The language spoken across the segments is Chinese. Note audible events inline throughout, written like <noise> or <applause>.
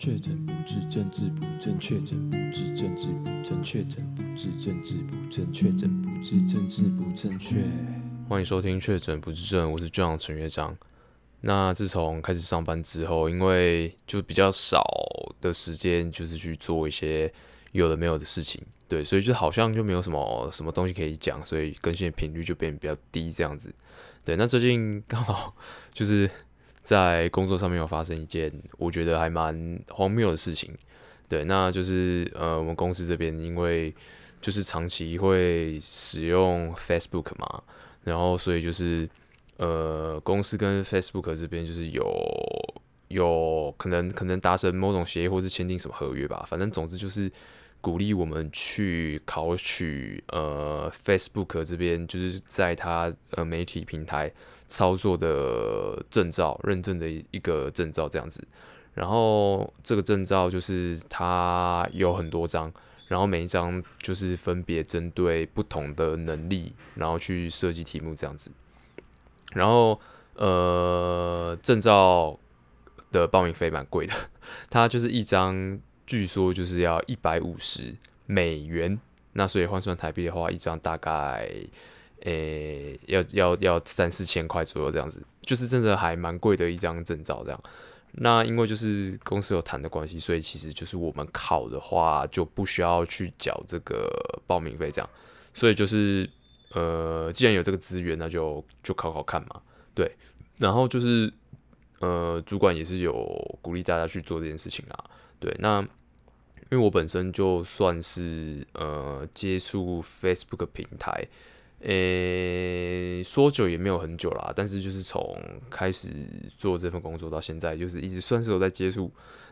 确诊不治，政治不正确；确诊不治，政治不正确；确诊不治，政治不正确；确诊不治，政治不正确。欢迎收听《确诊不治症》，我是 John 陈乐章。那自从开始上班之后，因为就比较少的时间，就是去做一些有的没有的事情，对，所以就好像就没有什么什么东西可以讲，所以更新的频率就变得比较低，这样子。对，那最近刚好 <laughs> 就是。在工作上面有发生一件我觉得还蛮荒谬的事情，对，那就是呃，我们公司这边因为就是长期会使用 Facebook 嘛，然后所以就是呃，公司跟 Facebook 这边就是有有可能可能达成某种协议，或是签订什么合约吧，反正总之就是鼓励我们去考取呃 Facebook 这边就是在它呃媒体平台。操作的证照，认证的一个证照这样子，然后这个证照就是它有很多张，然后每一张就是分别针对不同的能力，然后去设计题目这样子，然后呃证照的报名费蛮贵的，<laughs> 它就是一张据说就是要一百五十美元，那所以换算台币的话，一张大概。诶、要要要三四千块左右这样子，就是真的还蛮贵的一张证照这样。那因为就是公司有谈的关系，所以其实就是我们考的话就不需要去缴这个报名费这样。所以就是呃，既然有这个资源，那就就考考看嘛。对，然后就是呃，主管也是有鼓励大家去做这件事情啊。对，那因为我本身就算是呃接触 Facebook 平台。诶、欸，说久也没有很久啦，但是就是从开始做这份工作到现在，就是一直算是有在接触。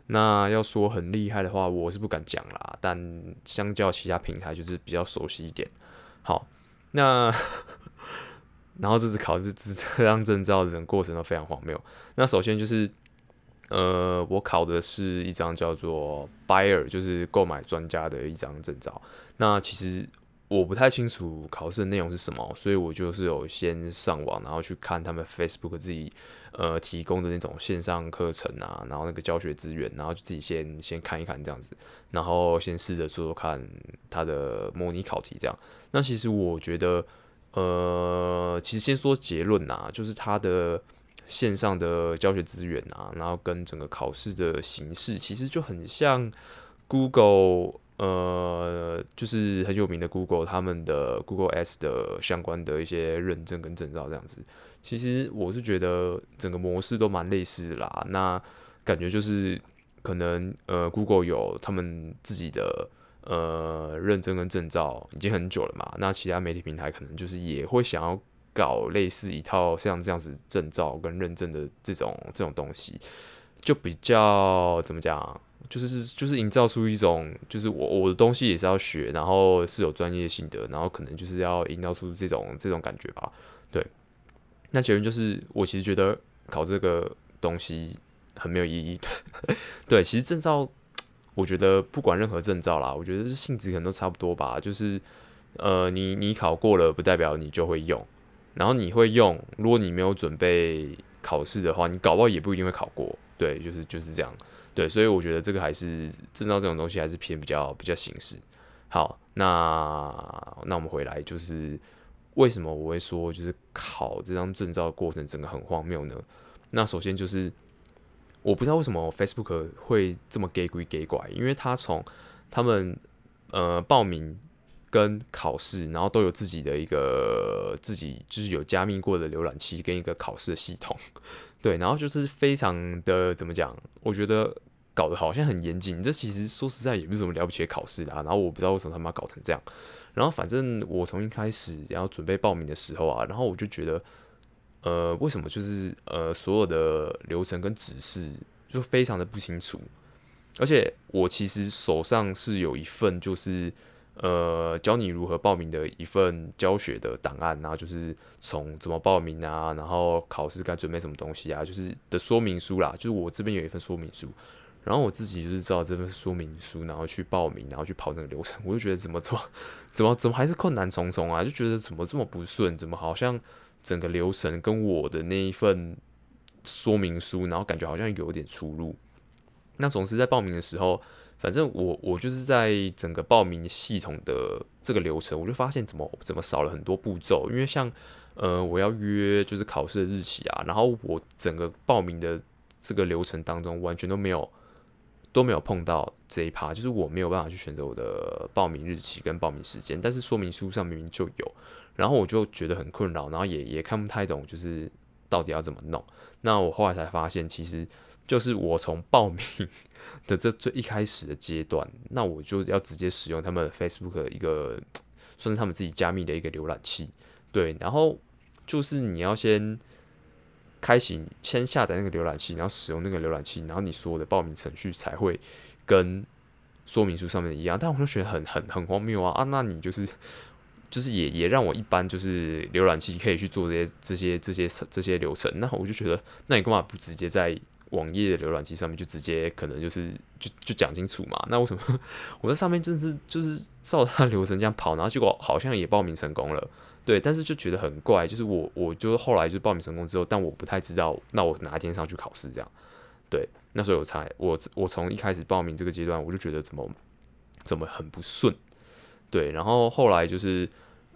那要说很厉害的话，我是不敢讲啦。但相较其他平台，就是比较熟悉一点。好，那 <laughs> 然后这次考这这这张证照的整个过程都非常荒谬。那首先就是，呃，我考的是一张叫做 Buyer，就是购买专家的一张证照。那其实。我不太清楚考试的内容是什么，所以我就是有先上网，然后去看他们 Facebook 自己呃提供的那种线上课程啊，然后那个教学资源，然后就自己先先看一看这样子，然后先试着做做看他的模拟考题这样。那其实我觉得，呃，其实先说结论呐，就是他的线上的教学资源啊，然后跟整个考试的形式，其实就很像 Google。呃，就是很有名的 Google，他们的 Google S 的相关的一些认证跟证照这样子。其实我是觉得整个模式都蛮类似啦。那感觉就是可能呃，Google 有他们自己的呃认证跟证照已经很久了嘛。那其他媒体平台可能就是也会想要搞类似一套像这样子证照跟认证的这种这种东西，就比较怎么讲？就是就是营造出一种，就是我我的东西也是要学，然后是有专业性的，然后可能就是要营造出这种这种感觉吧。对，那结论就是，我其实觉得考这个东西很没有意义。<laughs> 对，其实证照，我觉得不管任何证照啦，我觉得性质可能都差不多吧。就是呃，你你考过了，不代表你就会用，然后你会用，如果你没有准备考试的话，你搞不好也不一定会考过。对，就是就是这样。对，所以我觉得这个还是证照这种东西还是偏比较比较形式。好，那那我们回来就是为什么我会说就是考这张证照的过程整个很荒谬呢？那首先就是我不知道为什么 Facebook 会这么假鬼假怪，因为他从他们呃报名跟考试，然后都有自己的一个自己就是有加密过的浏览器跟一个考试的系统。<laughs> 对，然后就是非常的怎么讲？我觉得。搞得好像很严谨，这其实说实在也不是什么了不起的考试啦。然后我不知道为什么他们要搞成这样。然后反正我从一开始然后准备报名的时候啊，然后我就觉得，呃，为什么就是呃所有的流程跟指示就非常的不清楚。而且我其实手上是有一份就是呃教你如何报名的一份教学的档案，然后就是从怎么报名啊，然后考试该准备什么东西啊，就是的说明书啦。就是我这边有一份说明书。然后我自己就是照这份说明书，然后去报名，然后去跑那个流程，我就觉得怎么做，怎么怎么还是困难重重啊？就觉得怎么这么不顺，怎么好像整个流程跟我的那一份说明书，然后感觉好像有点出入。那总是在报名的时候，反正我我就是在整个报名系统的这个流程，我就发现怎么怎么少了很多步骤，因为像呃我要约就是考试的日期啊，然后我整个报名的这个流程当中完全都没有都没有碰到这一趴，就是我没有办法去选择我的报名日期跟报名时间，但是说明书上明明就有，然后我就觉得很困扰，然后也也看不太懂，就是到底要怎么弄。那我后来才发现，其实。就是我从报名 <laughs> 的这最一开始的阶段，那我就要直接使用他们 Facebook 的一个算是他们自己加密的一个浏览器，对，然后就是你要先开启，先下载那个浏览器，然后使用那个浏览器，然后你所有的报名程序才会跟说明书上面的一样。但我就觉得很很很荒谬啊啊！那你就是就是也也让我一般就是浏览器可以去做这些这些这些这些流程，那我就觉得，那你干嘛不直接在网页浏览器上面就直接可能就是就就讲清楚嘛？那为什么 <laughs> 我在上面真是就是照他流程这样跑，然后结果好像也报名成功了，对，但是就觉得很怪，就是我我就后来就报名成功之后，但我不太知道那我哪一天上去考试这样，对，那时候我才我我从一开始报名这个阶段我就觉得怎么怎么很不顺，对，然后后来就是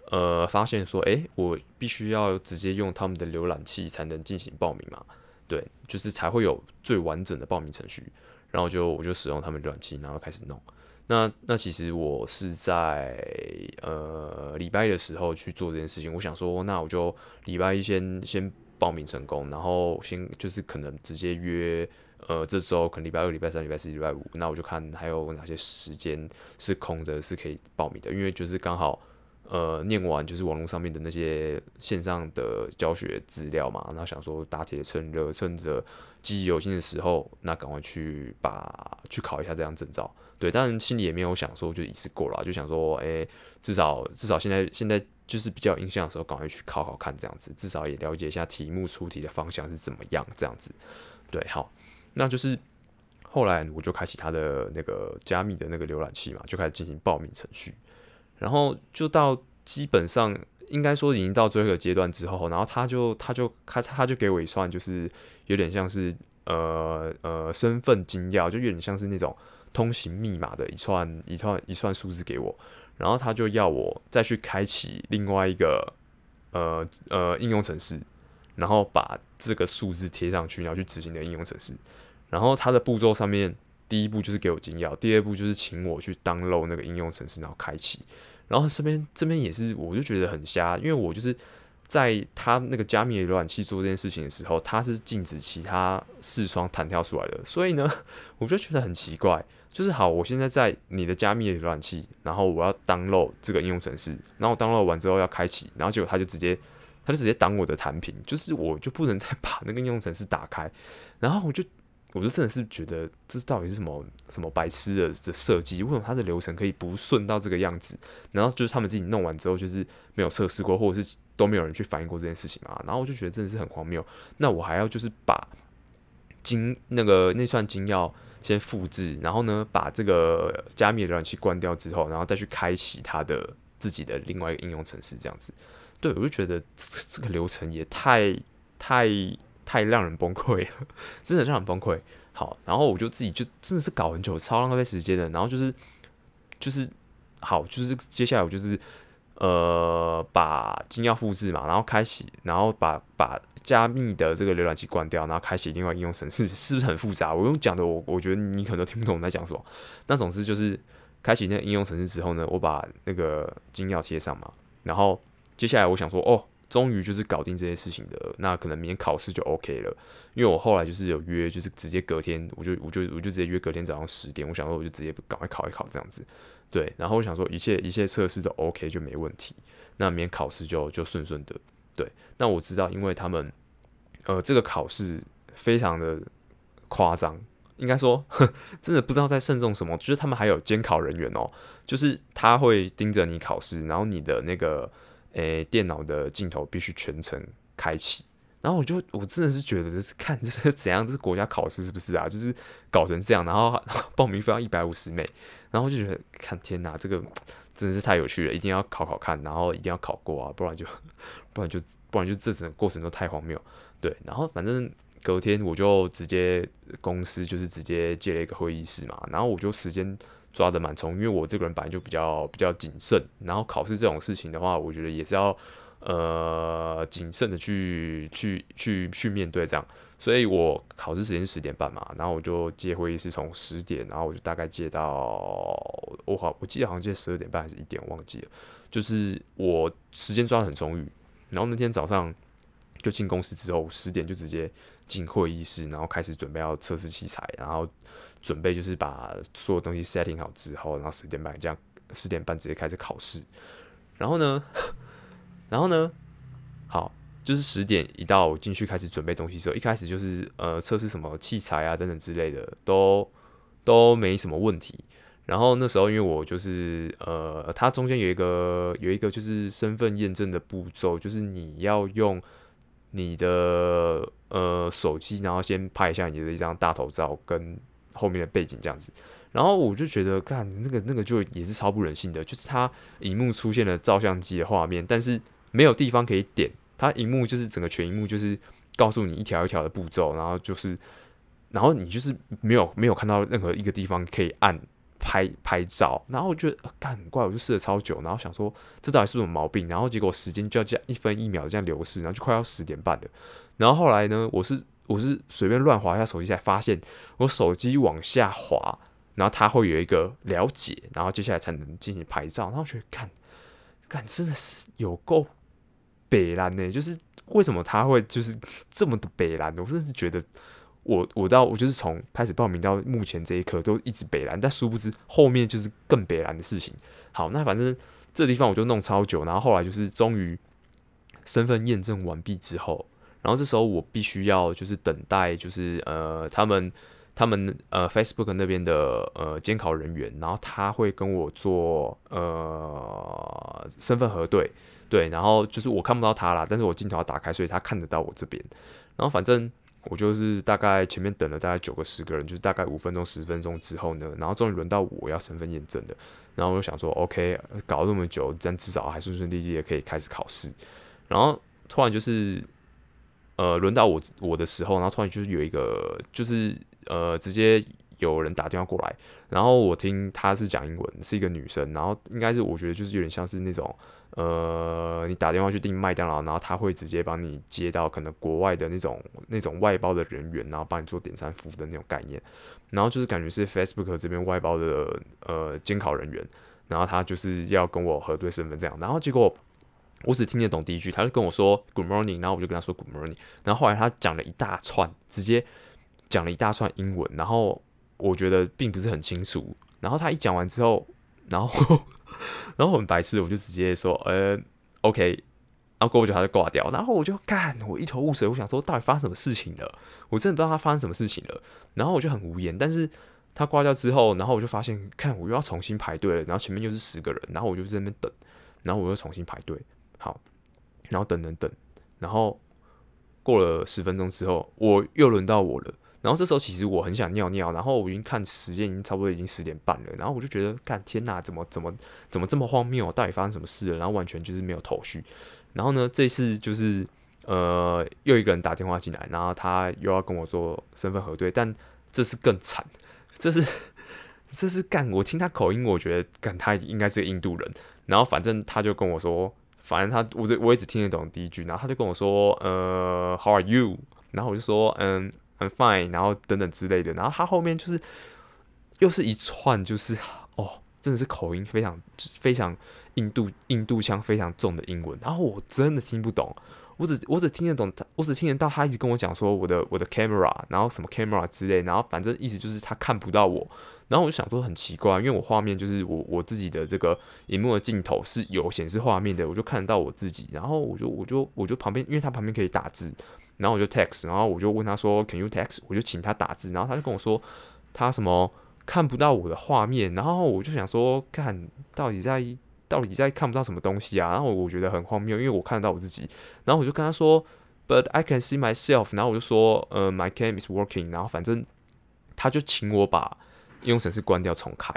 呃发现说，诶，我必须要直接用他们的浏览器才能进行报名嘛。对，就是才会有最完整的报名程序，然后就我就使用他们浏览器，然后开始弄。那那其实我是在呃礼拜一的时候去做这件事情。我想说，那我就礼拜一先先报名成功，然后先就是可能直接约呃这周可能礼拜二、礼拜三、礼拜四、礼拜五，那我就看还有哪些时间是空着是可以报名的，因为就是刚好。呃，念完就是网络上面的那些线上的教学资料嘛，然后想说打铁趁热，趁着记忆犹新的时候，那赶快去把去考一下这张证照。对，但心里也没有想说就一次过了，就想说，哎、至少至少现在现在就是比较有印象的时候，赶快去考考看这样子，至少也了解一下题目出题的方向是怎么样这样子。对，好，那就是后来我就开启他的那个加密的那个浏览器嘛，就开始进行报名程序。然后就到基本上应该说已经到最后一个阶段之后，然后他就他就他他就给我一串，就是有点像是呃呃身份金钥，就有点像是那种通行密码的一串一串一串数字给我，然后他就要我再去开启另外一个呃呃应用程式，然后把这个数字贴上去，然后去执行的应用程式，然后它的步骤上面第一步就是给我金钥，第二步就是请我去 download 那个应用程式，然后开启。然后这边这边也是，我就觉得很瞎，因为我就是在他那个加密浏览器做这件事情的时候，他是禁止其他视窗弹跳出来的，所以呢，我就觉得很奇怪。就是好，我现在在你的加密浏览器，然后我要 download 这个应用程式，然后我 download 完之后要开启，然后结果他就直接他就直接挡我的弹屏，就是我就不能再 <laughs> 把那个应用程式打开，然后我就。我就真的是觉得这到底是什么什么白痴的的设计？为什么它的流程可以不顺到这个样子？然后就是他们自己弄完之后，就是没有测试过，或者是都没有人去反映过这件事情嘛？然后我就觉得真的是很荒谬。那我还要就是把金那个那串金钥先复制，然后呢把这个加密浏览器关掉之后，然后再去开启它的自己的另外一个应用程式，这样子。对，我就觉得这个流程也太太。太让人崩溃了，<laughs> 真的让人崩溃。好，然后我就自己就真的是搞很久，超浪费时间的。然后就是就是好，就是接下来我就是呃把金钥复制嘛，然后开启，然后把把加密的这个浏览器关掉，然后开启另外应用程式，<laughs> 是不是很复杂？我用讲的，我我觉得你可能都听不懂我在讲什么。那总之就是开启那个应用程式之后呢，我把那个金钥贴上嘛，然后接下来我想说哦。终于就是搞定这些事情的，那可能明天考试就 OK 了。因为我后来就是有约，就是直接隔天，我就我就我就直接约隔天早上十点。我想说，我就直接赶快考一考这样子。对，然后我想说，一切一切测试都 OK 就没问题，那明天考试就就顺顺的。对，那我知道，因为他们呃这个考试非常的夸张，应该说 <laughs> 真的不知道在慎重什么，就是他们还有监考人员哦，就是他会盯着你考试，然后你的那个。诶、电脑的镜头必须全程开启，然后我就我真的是觉得是看这是怎样，这是国家考试是不是啊？就是搞成这样，然后，然后报名费要一百五十美，然后就觉得看天哪，这个真的是太有趣了，一定要考考看，然后一定要考过啊，不然就不然就不然就这整个过程都太荒谬。对，然后反正隔天我就直接公司就是直接借了一个会议室嘛，然后我就时间抓得蛮充，因为我这个人本来就比较比较谨慎，然后考试这种事情的话，我觉得也是要呃谨慎的去去去去面对这样，所以我考试时间是十点半嘛，然后我就借会议室从十点，然后我就大概借到我好我记得好像借十二点半还是一点忘记了，就是我时间抓得很充裕，然后那天早上就进公司之后十点就直接进会议室，然后开始准备要测试器材，然后。准备就是把所有东西 setting 好之后，然后十点半这样，十点半直接开始考试。然后呢，<laughs> 然后呢，好，就是十点一到，我进去开始准备东西的时候，一开始就是呃测试什么器材啊等等之类的，都都没什么问题。然后那时候因为我就是呃，它中间有一个有一个就是身份验证的步骤，就是你要用你的呃手机，然后先拍一下你的一张大头照跟。后面的背景这样子，然后我就觉得，看那个那个就也是超不人性的，就是它荧幕出现了照相机的画面，但是没有地方可以点，它荧幕就是整个全荧幕就是告诉你一条一条的步骤，然后就是，然后你就是没有没有看到任何一个地方可以按拍拍照，然后我觉得，干很怪，我就试了超久，然后想说这到底是什么毛病，然后结果时间就要这样一分一秒这样流逝，然后就快要十点半了，然后后来呢，我是。我是随便乱滑一下手机，才发现我手机往下滑，然后它会有一个了解，然后接下来才能进行拍照。然后我觉得，看，看真的是有够北蓝呢。就是为什么他会就是这么的北蓝？我真的是觉得我，我到我就是从开始报名到目前这一刻都一直北蓝，但殊不知后面就是更北蓝的事情。好，那反正这地方我就弄超久，然后后来就是终于身份验证完毕之后。然后这时候我必须要就是等待，就是呃他们他们呃 Facebook 那边的呃监考人员，然后他会跟我做呃身份核对，对，然后就是我看不到他啦，但是我镜头要打开，所以他看得到我这边。然后反正我就是大概前面等了大概九个十个人，就是大概五分钟十分钟之后呢，然后终于轮到我要身份验证的。然后我就想说，OK，搞了这么久，这样至少还顺顺利利的可以开始考试。然后突然就是。呃，轮到我我的时候，然后突然就是有一个，就是呃，直接有人打电话过来，然后我听他是讲英文，是一个女生，然后应该是我觉得就是有点像是那种，呃，你打电话去订麦当劳，然后他会直接帮你接到可能国外的那种那种外包的人员，然后帮你做点餐服务的那种概念，然后就是感觉是 Facebook 这边外包的呃监考人员，然后他就是要跟我核对身份这样，然后结果。我只听得懂第一句，他就跟我说 Good morning，然后我就跟他说 Good morning，然后后来他讲了一大串，直接讲了一大串英文，然后我觉得并不是很清楚。然后他一讲完之后，然后 <laughs> 然后很白痴，我就直接说呃 OK，然后过不久他就挂掉，然后我就干，我一头雾水，我想说到底发生什么事情了？我真的不知道他发生什么事情了。然后我就很无言，但是他挂掉之后，然后我就发现，看我又要重新排队了，然后前面又是十个人，然后我就在那边等，然后我又重新排队。好，然后等等等，然后过了十分钟之后，我又轮到我了。然后这时候其实我很想尿尿，然后我已经看时间，已经差不多已经十点半了。然后我就觉得，干天哪，怎么怎么怎么这么荒谬？到底发生什么事了？然后完全就是没有头绪。然后呢，这次就是呃，又一个人打电话进来，然后他又要跟我做身份核对，但这次更惨，这是这是干，我听他口音，我觉得干他应该是个印度人。然后反正他就跟我说。反正他，我我也只听得懂第一句，然后他就跟我说，呃，How are you？然后我就说，嗯，I'm fine，然后等等之类的。然后他后面就是又是一串，就是哦，真的是口音非常非常印度印度腔非常重的英文，然后我真的听不懂，我只我只听得懂他，我只听得到他一直跟我讲说我的我的 camera，然后什么 camera 之类，然后反正意思就是他看不到我。然后我就想说很奇怪，因为我画面就是我我自己的这个荧幕的镜头是有显示画面的，我就看得到我自己。然后我就我就我就旁边，因为他旁边可以打字，然后我就 text，然后我就问他说 Can you text？我就请他打字，然后他就跟我说他什么看不到我的画面。然后我就想说，看到底在到底在看不到什么东西啊？然后我觉得很荒谬，因为我看得到我自己。然后我就跟他说，But I can see myself。然后我就说，呃，My cam is working。然后反正他就请我把。应用程式关掉重开，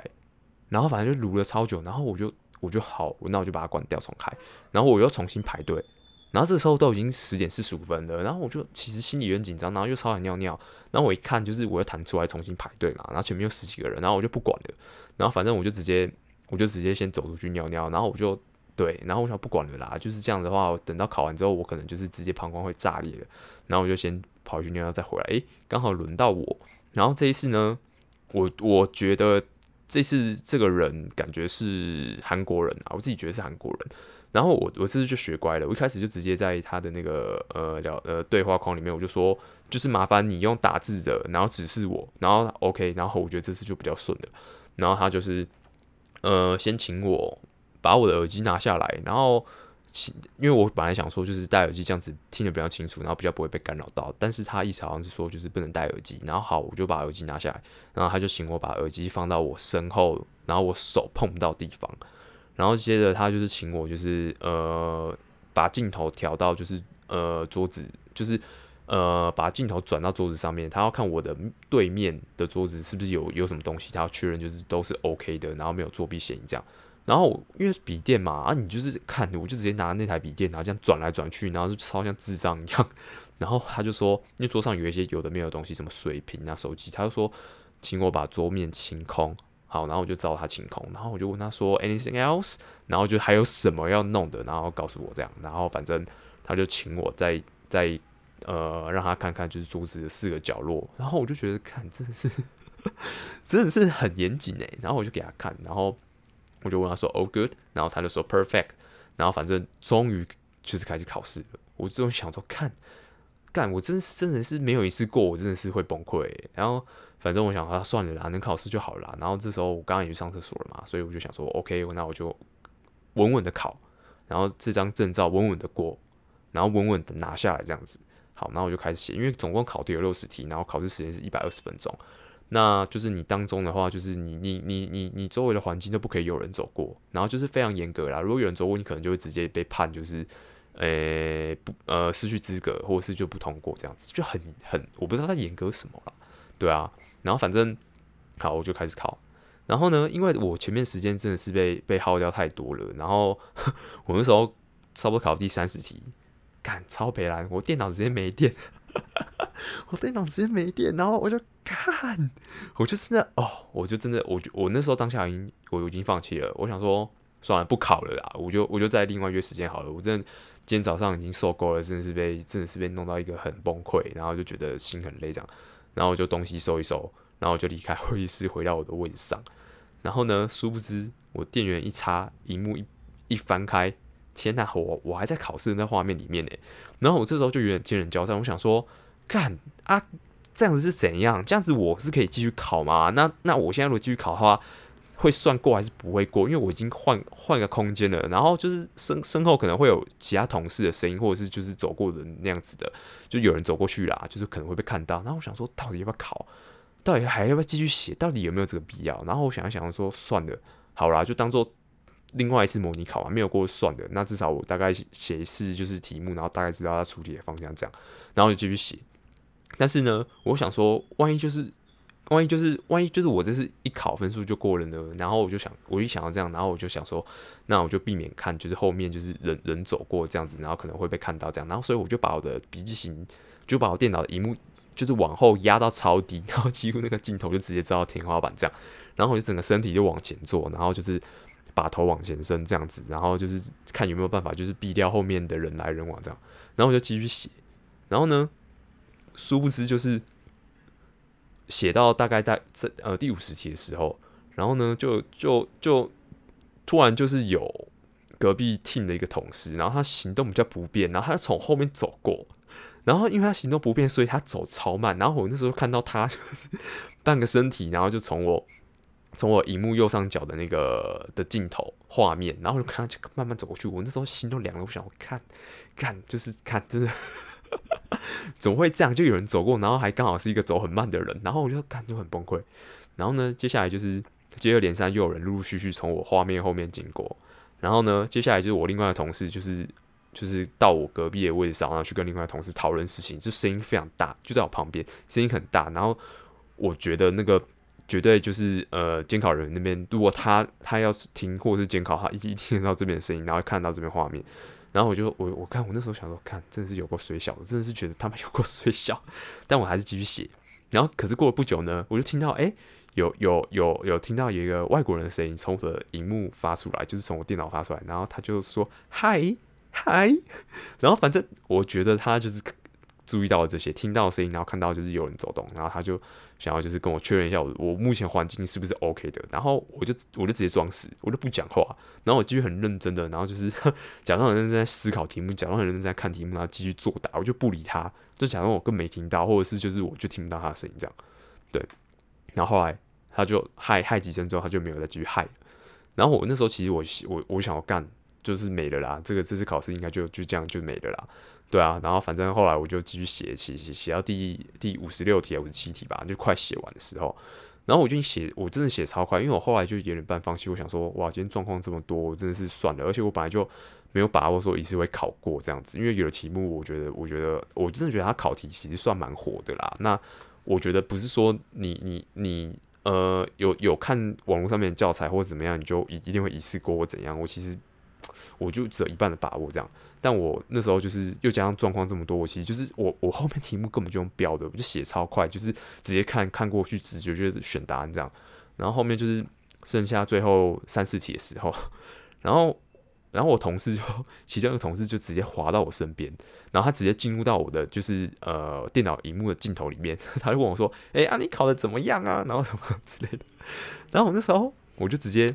然后反正就录了超久，然后我就我就好，那我就把它关掉重开，然后我又重新排队，然后这时候都已经十点四十五分了，然后我就其实心里有点紧张，然后又超想尿尿，然后我一看就是我又弹出来重新排队嘛，然后前面有十几个人，然后我就不管了，然后反正我就直接我就直接先走出去尿尿，然后我就对，然后我想不管了啦，就是这样的话，等到考完之后我可能就是直接膀胱会炸裂了，然后我就先跑去尿尿再回来，诶，刚好轮到我，然后这一次呢，我我觉得这次这个人感觉是韩国人啊，我自己觉得是韩国人。然后我我这次就学乖了，我一开始就直接在他的那个呃聊呃对话框里面，我就说就是麻烦你用打字的，然后指示我，然后 OK，然后我觉得这次就比较顺了。然后他就是呃先请我把我的耳机拿下来，然后请因为我本来想说就是戴耳机这样子听得比较清楚，然后比较不会被干扰到，但是他意思好像是说就是不能戴耳机。然后好，我就把耳机拿下来，然后他就请我把耳机放到我身后，然后我手碰不到地方。然后接着他就是请我就是呃把镜头调到就是呃桌子就是呃把镜头转到桌子上面，他要看我的对面的桌子是不是有有什么东西，他要确认就是都是 OK 的，然后没有作弊嫌疑这样。然后因为笔电嘛啊，你就是看我就直接拿那台笔电，然后这样转来转去，然后就超像智障一样。然后他就说，因为桌上有一些有的没有的东西，什么水瓶啊、手机，他就说请我把桌面清空。好，然后我就照他清空，然后我就问他说，anything else？然后就还有什么要弄的，然后告诉我这样，然后反正他就请我再再呃让他看看就是桌子的四个角落，然后我就觉得看真的是 <laughs> 真的是很严谨诶，然后我就给他看，然后我就问他说，oh good？然后他就说 perfect，然后反正终于就是开始考试了，我这种想说看干，我真真的是没有一次过，我真的是会崩溃，然后。反正我想说算了啦，能考试就好了啦。然后这时候我刚刚也去上厕所了嘛，所以我就想说，OK，那我就稳稳的考，然后这张证照稳稳的过，然后稳稳的拿下来这样子。好，然后我就开始写，因为总共考题有六十题，然后考试时间是一百二十分钟。那就是你当中的话，就是你你你你你周围的环境都不可以有人走过，然后就是非常严格啦。如果有人走过，你可能就会直接被判，就是呃、不呃失去资格，或者是就不通过这样子，就很很我不知道他严格什么啦。对啊。然后反正好，我就开始考。然后呢，因为我前面时间真的是被被耗掉太多了。然后 <laughs> 我那时候差不多考第三十题，干超北烂，我电脑直接没电，<laughs> 我电脑直接没电。然后我就看，我就真的哦，我就真的，我就我那时候当下已经我已经放弃了。我想说算了，不考了啦，我就我就再另外约时间好了。我真的今天早上已经受够了，真的是被真的是被弄到一个很崩溃，然后就觉得心很累这样。然后我就东西收一收，然后我就离开会议室，回到我的位置上。然后呢，殊不知我电源一插，荧幕一一翻开，天呐，我我还在考试那画面里面呢。然后我这时候就有点天人交战，我想说，干啊，这样子是怎样？这样子我是可以继续考吗？那那我现在如果继续考的话，会算过还是不会过？因为我已经换换个空间了，然后就是身身后可能会有其他同事的声音，或者是就是走过的那样子的，就有人走过去啦，就是可能会被看到。然后我想说，到底要不要考？到底还要不要继续写？到底有没有这个必要？然后我想一想说，算了，好啦，就当做另外一次模拟考嘛，没有过算的。那至少我大概写一次就是题目，然后大概知道它出题的方向这样，然后就继续写。但是呢，我想说，万一就是。万一就是万一就是我这是一考分数就过了呢？然后我就想，我一想到这样，然后我就想说，那我就避免看，就是后面就是人人走过这样子，然后可能会被看到这样，然后所以我就把我的笔记型，就把我电脑的荧幕就是往后压到超低，然后几乎那个镜头就直接照到天花板这样，然后我就整个身体就往前坐，然后就是把头往前伸这样子，然后就是看有没有办法就是避掉后面的人来人往这样，然后我就继续写，然后呢，殊不知就是。写到大概在这呃第五十题的时候，然后呢，就就就突然就是有隔壁 team 的一个同事，然后他行动比较不便，然后他从后面走过，然后因为他行动不便，所以他走超慢，然后我那时候看到他就是 <laughs> 半个身体，然后就从我从我荧幕右上角的那个的镜头画面，然后就看就慢慢走过去，我那时候心都凉了，我想看看就是看真的。<laughs> 怎么会这样？就有人走过，然后还刚好是一个走很慢的人，然后我就看就很崩溃。然后呢，接下来就是接二连三又有人陆陆续续从我画面后面经过。然后呢，接下来就是我另外的同事，就是就是到我隔壁的位置上，然后去跟另外同事讨论事情，就声音非常大，就在我旁边，声音很大。然后我觉得那个绝对就是呃监考人那边，如果他他要听或者是监考，他一定听到这边的声音，然后看到这边画面。然后我就我我看我那时候想说，看真的是有够衰小，真的是觉得他们有够衰小，但我还是继续写。然后可是过了不久呢，我就听到哎、有有有有听到有一个外国人的声音从我的荧幕发出来，就是从我电脑发出来，然后他就说嗨嗨，然后反正我觉得他就是。注意到了这些，听到声音，然后看到就是有人走动，然后他就想要就是跟我确认一下我我目前环境是不是 OK 的，然后我就我就直接装死，我就不讲话，然后我继续很认真的，然后就是 <laughs> 假装很认真在思考题目，假装很认真在看题目，然后继续作答，我就不理他，就假装我更没听到，或者是就是我就听不到他的声音这样，对，然后后来他就嗨嗨几声之后，他就没有再继续嗨，然后我那时候其实我我我想要干就是没了啦，这个这次考试应该就就这样就没了啦。对啊，然后反正后来我就继续写写写写到第第五十六题五十七题吧，就快写完的时候，然后我就写，我真的写超快，因为我后来就有点半放弃，我想说，哇，今天状况这么多，我真的是算了，而且我本来就没有把握说一次会考过这样子，因为有的题目，我觉得，我觉得，我真的觉得他考题其实算蛮火的啦。那我觉得不是说你你你呃有有看网络上面教材或者怎么样，你就一一定会一次过或怎样，我其实我就只有一半的把握这样。但我那时候就是又加上状况这么多，我其实就是我我后面题目根本就用标的，我就写超快，就是直接看看过去，直觉就是选答案这样。然后后面就是剩下最后三四题的时候，<laughs> 然后然后我同事就其中一个同事就直接滑到我身边，然后他直接进入到我的就是呃电脑荧幕的镜头里面，<laughs> 他就问我说：“哎、欸、啊，你考的怎么样啊？”然后什么之类的。<laughs> 然后我那时候我就直接。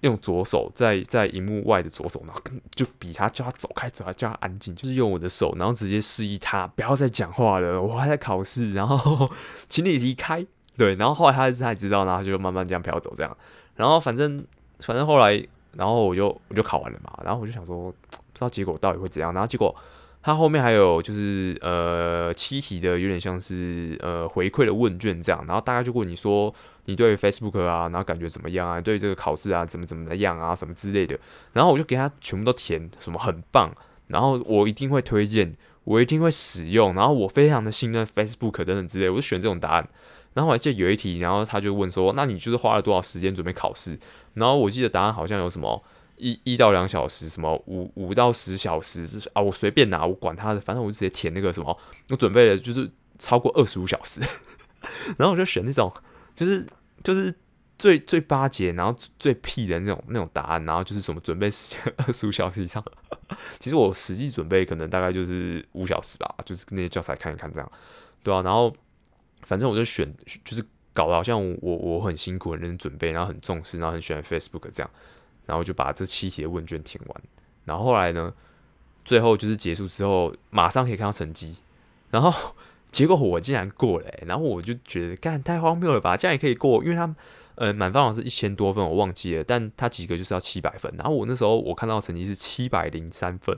用左手在在荧幕外的左手，然后跟就比他叫他走开，走开，叫他安静，就是用我的手，然后直接示意他不要再讲话了，我还在考试，然后 <laughs> 请你离开。对，然后后来他才知道，然后就慢慢这样飘走，这样。然后反正反正后来，然后我就我就考完了嘛，然后我就想说，不知道结果到底会怎样。然后结果他后面还有就是呃七题的，有点像是呃回馈的问卷这样，然后大概就问你说。你对 Facebook 啊，然后感觉怎么样啊？对这个考试啊，怎么怎么的样啊，什么之类的。然后我就给他全部都填，什么很棒，然后我一定会推荐，我一定会使用，然后我非常的信任 Facebook 等等之类，我就选这种答案。然后我还记得有一题，然后他就问说，那你就是花了多少时间准备考试？然后我记得答案好像有什么一一到两小时，什么五五到十小时，啊，我随便拿，我管他的，反正我就直接填那个什么，我准备了就是超过二十五小时，<laughs> 然后我就选那种。就是就是最最巴结，然后最屁的那种那种答案，然后就是什么准备时间二十五小时以上。<laughs> 其实我实际准备可能大概就是五小时吧，就是跟那些教材看一看这样，对啊。然后反正我就选，就是搞得好像我我很辛苦，很认真准备，然后很重视，然后很喜欢 Facebook 这样，然后就把这七题的问卷填完。然后后来呢，最后就是结束之后，马上可以看到成绩，然后。<laughs> 结果我竟然过了，然后我就觉得，干太荒谬了吧？这样也可以过？因为他，呃，满分好像是一千多分，我忘记了，但他及格就是要七百分。然后我那时候我看到成绩是七百零三分，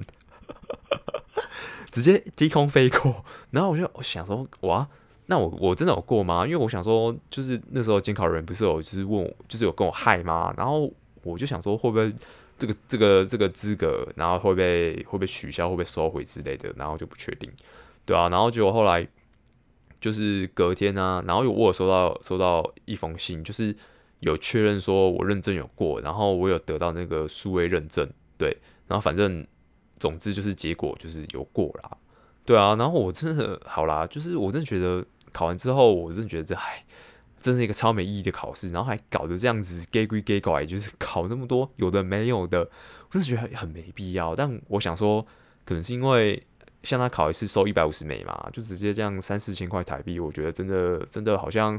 <laughs> 直接低空飞过。然后我就想说，哇，那我我真的有过吗？因为我想说，就是那时候监考人不是有就是问我，就是有跟我嗨吗？然后我就想说，会不会这个这个这个资格，然后会被会被取消，会被收回之类的？然后就不确定，对啊。然后结果后来。就是隔天啊，然后有我有收到收到一封信，就是有确认说我认证有过，然后我有得到那个数位认证，对，然后反正总之就是结果就是有过啦，对啊，然后我真的好啦，就是我真的觉得考完之后，我真的觉得这还真是一个超没意义的考试，然后还搞得这样子假鬼假怪，就是考那么多有的没有的，我是觉得很没必要，但我想说，可能是因为。像他考一次收一百五十美嘛，就直接这样三四千块台币，我觉得真的真的好像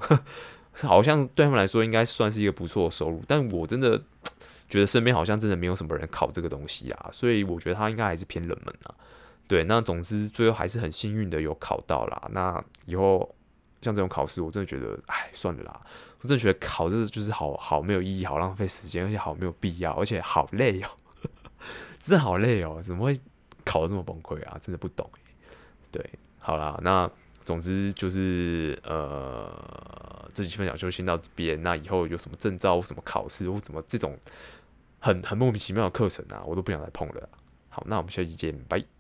好像对他们来说应该算是一个不错的收入，但我真的觉得身边好像真的没有什么人考这个东西啊，所以我觉得他应该还是偏冷门啊。对，那总之最后还是很幸运的有考到啦。那以后像这种考试，我真的觉得，哎，算了啦，我真的觉得考这就是好好没有意义，好浪费时间，而且好没有必要，而且好累哦，<laughs> 真的好累哦，怎么会？考的这么崩溃啊！真的不懂。对，好啦，那总之就是呃，这期分享就先到这边。那以后有什么证照什么考试或什么这种很很莫名其妙的课程啊，我都不想再碰了。好，那我们下期见，拜。